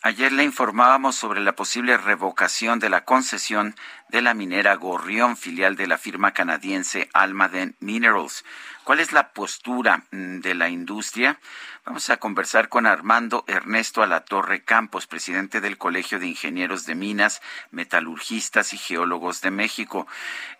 Ayer le informábamos sobre la posible revocación de la concesión de la minera Gorrión, filial de la firma canadiense Almaden Minerals. ¿Cuál es la postura mm, de la industria? Vamos a conversar con Armando Ernesto Alatorre Campos, presidente del Colegio de Ingenieros de Minas, Metalurgistas y Geólogos de México.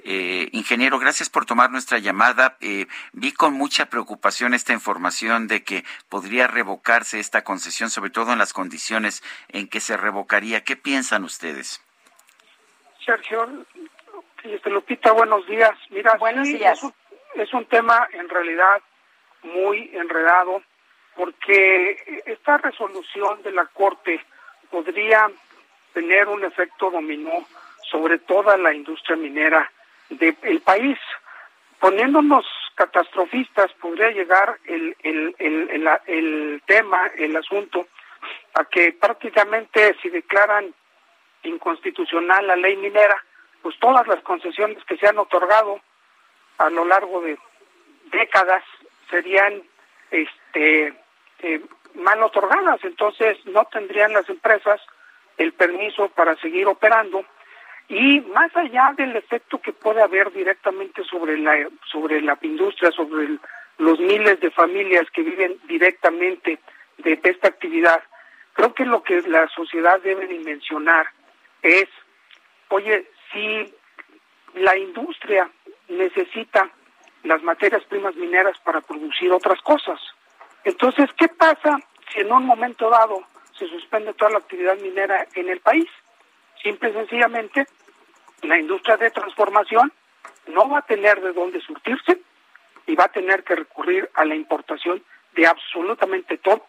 Eh, ingeniero, gracias por tomar nuestra llamada. Eh, vi con mucha preocupación esta información de que podría revocarse esta concesión, sobre todo en las condiciones en que se revocaría. ¿Qué piensan ustedes? Sergio, este, Lupita, buenos días. Mira, buenos días es un tema en realidad muy enredado porque esta resolución de la Corte podría tener un efecto dominó sobre toda la industria minera del país. Poniéndonos catastrofistas, podría llegar el, el, el, el, tema, el asunto, a que prácticamente si declaran inconstitucional la ley minera, pues todas las concesiones que se han otorgado a lo largo de décadas serían este eh, mal otorgadas, entonces no tendrían las empresas el permiso para seguir operando. Y más allá del efecto que puede haber directamente sobre la sobre la industria, sobre los miles de familias que viven directamente de, esta actividad, creo que lo que la sociedad debe dimensionar es, oye, si la industria necesita las materias primas mineras para producir otras cosas. Entonces, ¿qué pasa si en un momento dado se suspende toda la actividad minera en el país? Simple y sencillamente, la industria de transformación no va a tener de dónde surtirse y va a tener que recurrir a la importación de absolutamente todo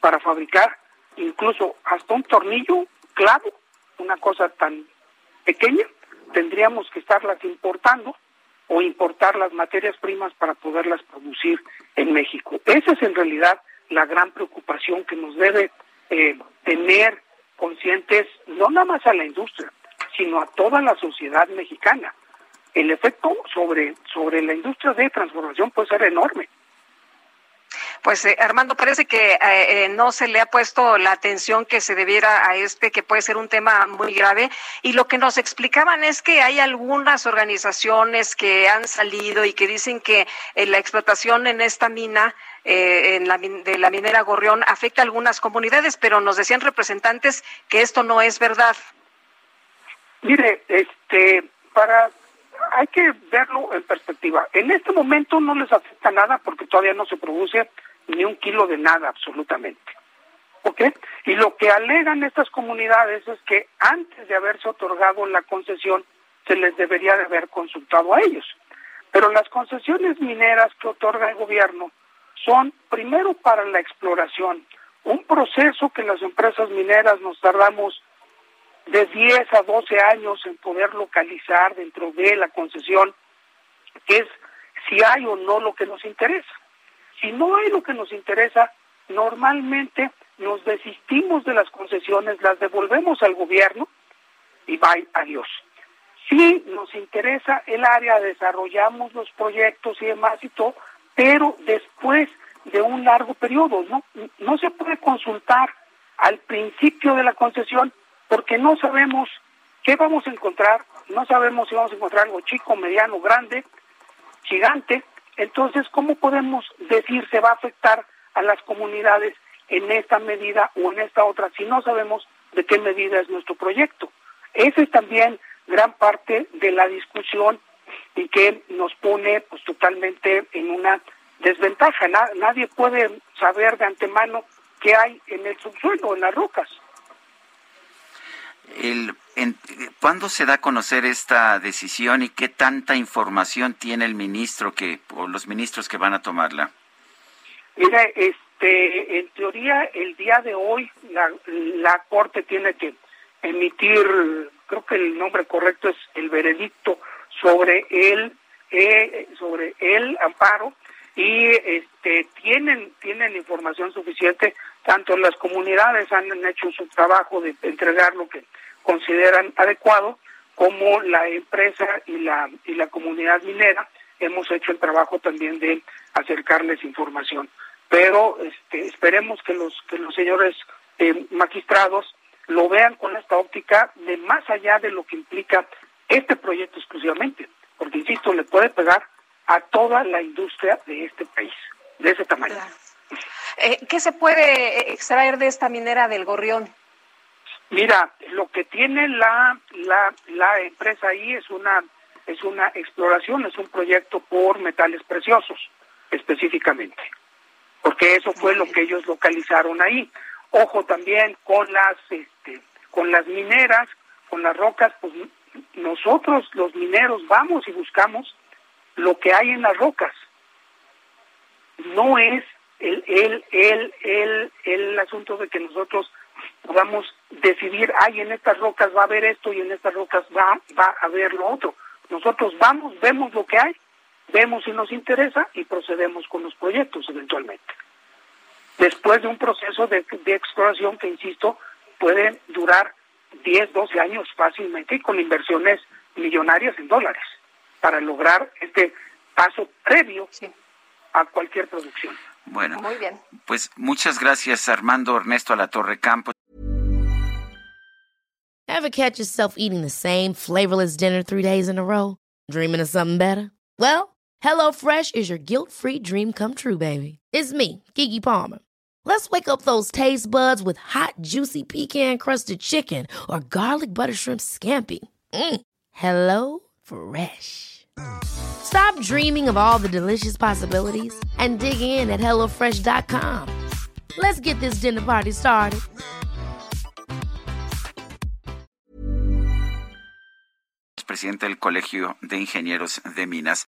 para fabricar incluso hasta un tornillo clavo, una cosa tan pequeña, tendríamos que estarlas importando o importar las materias primas para poderlas producir en México. Esa es en realidad la gran preocupación que nos debe eh, tener conscientes no nada más a la industria, sino a toda la sociedad mexicana. El efecto sobre, sobre la industria de transformación puede ser enorme. Pues eh, Armando, parece que eh, eh, no se le ha puesto la atención que se debiera a este, que puede ser un tema muy grave. Y lo que nos explicaban es que hay algunas organizaciones que han salido y que dicen que la explotación en esta mina en la, de la minera Gorrión afecta a algunas comunidades, pero nos decían representantes que esto no es verdad. Mire, este, para hay que verlo en perspectiva. En este momento no les afecta nada porque todavía no se produce ni un kilo de nada absolutamente. ¿Ok? Y lo que alegan estas comunidades es que antes de haberse otorgado la concesión se les debería de haber consultado a ellos. Pero las concesiones mineras que otorga el gobierno son primero para la exploración, un proceso que las empresas mineras nos tardamos de 10 a 12 años en poder localizar dentro de la concesión, que es si hay o no lo que nos interesa. Si no hay lo que nos interesa, normalmente nos desistimos de las concesiones, las devolvemos al gobierno y bye, adiós. Si nos interesa el área, desarrollamos los proyectos y demás y todo, pero después de un largo periodo, ¿no? No se puede consultar al principio de la concesión porque no sabemos qué vamos a encontrar, no sabemos si vamos a encontrar algo chico, mediano, grande, gigante, entonces, ¿cómo podemos decir se va a afectar a las comunidades en esta medida o en esta otra si no sabemos de qué medida es nuestro proyecto? Esa es también gran parte de la discusión y que nos pone pues totalmente en una desventaja. nadie puede saber de antemano qué hay en el subsuelo, en las rocas. El, ¿Cuándo se da a conocer esta decisión y qué tanta información tiene el ministro que o los ministros que van a tomarla? Mira, este, en teoría el día de hoy la, la Corte tiene que emitir, creo que el nombre correcto es el veredicto sobre el eh, sobre el amparo y este tienen tienen información suficiente tanto las comunidades han hecho su trabajo de entregar lo que consideran adecuado como la empresa y la y la comunidad minera hemos hecho el trabajo también de acercarles información. Pero este, esperemos que los que los señores eh, magistrados lo vean con esta óptica de más allá de lo que implica este proyecto exclusivamente, porque insisto, le puede pegar a toda la industria de este país, de ese tamaño. Eh, ¿Qué se puede extraer de esta minera del Gorrión? Mira, lo que tiene la, la, la empresa ahí es una, es una exploración, es un proyecto por metales preciosos, específicamente, porque eso fue lo que ellos localizaron ahí. Ojo también con las, este, con las mineras, con las rocas, pues nosotros los mineros vamos y buscamos lo que hay en las rocas. No es el, el, el, el, el asunto de que nosotros podamos decidir, ay, en estas rocas va a haber esto y en estas rocas va, va a haber lo otro. Nosotros vamos, vemos lo que hay, vemos si nos interesa y procedemos con los proyectos eventualmente después de un proceso de, exploración que, insisto, puede durar 10, 12 años fácilmente y con inversiones millonarias en dólares para lograr este paso previo a cualquier producción. Bueno, muy bien. Pues muchas gracias Armando Ernesto a la Torre Campos. Ever catch yourself eating the same flavorless dinner three days in a row? Dreaming of something better? Well, HelloFresh is your guilt-free dream come true, baby. It's me, Kiki Palmer. Let's wake up those taste buds with hot, juicy pecan crusted chicken or garlic butter shrimp scampi. Mm. Hello Fresh. Stop dreaming of all the delicious possibilities and dig in at HelloFresh.com. Let's get this dinner party started. Presidente del Colegio de Ingenieros de Minas.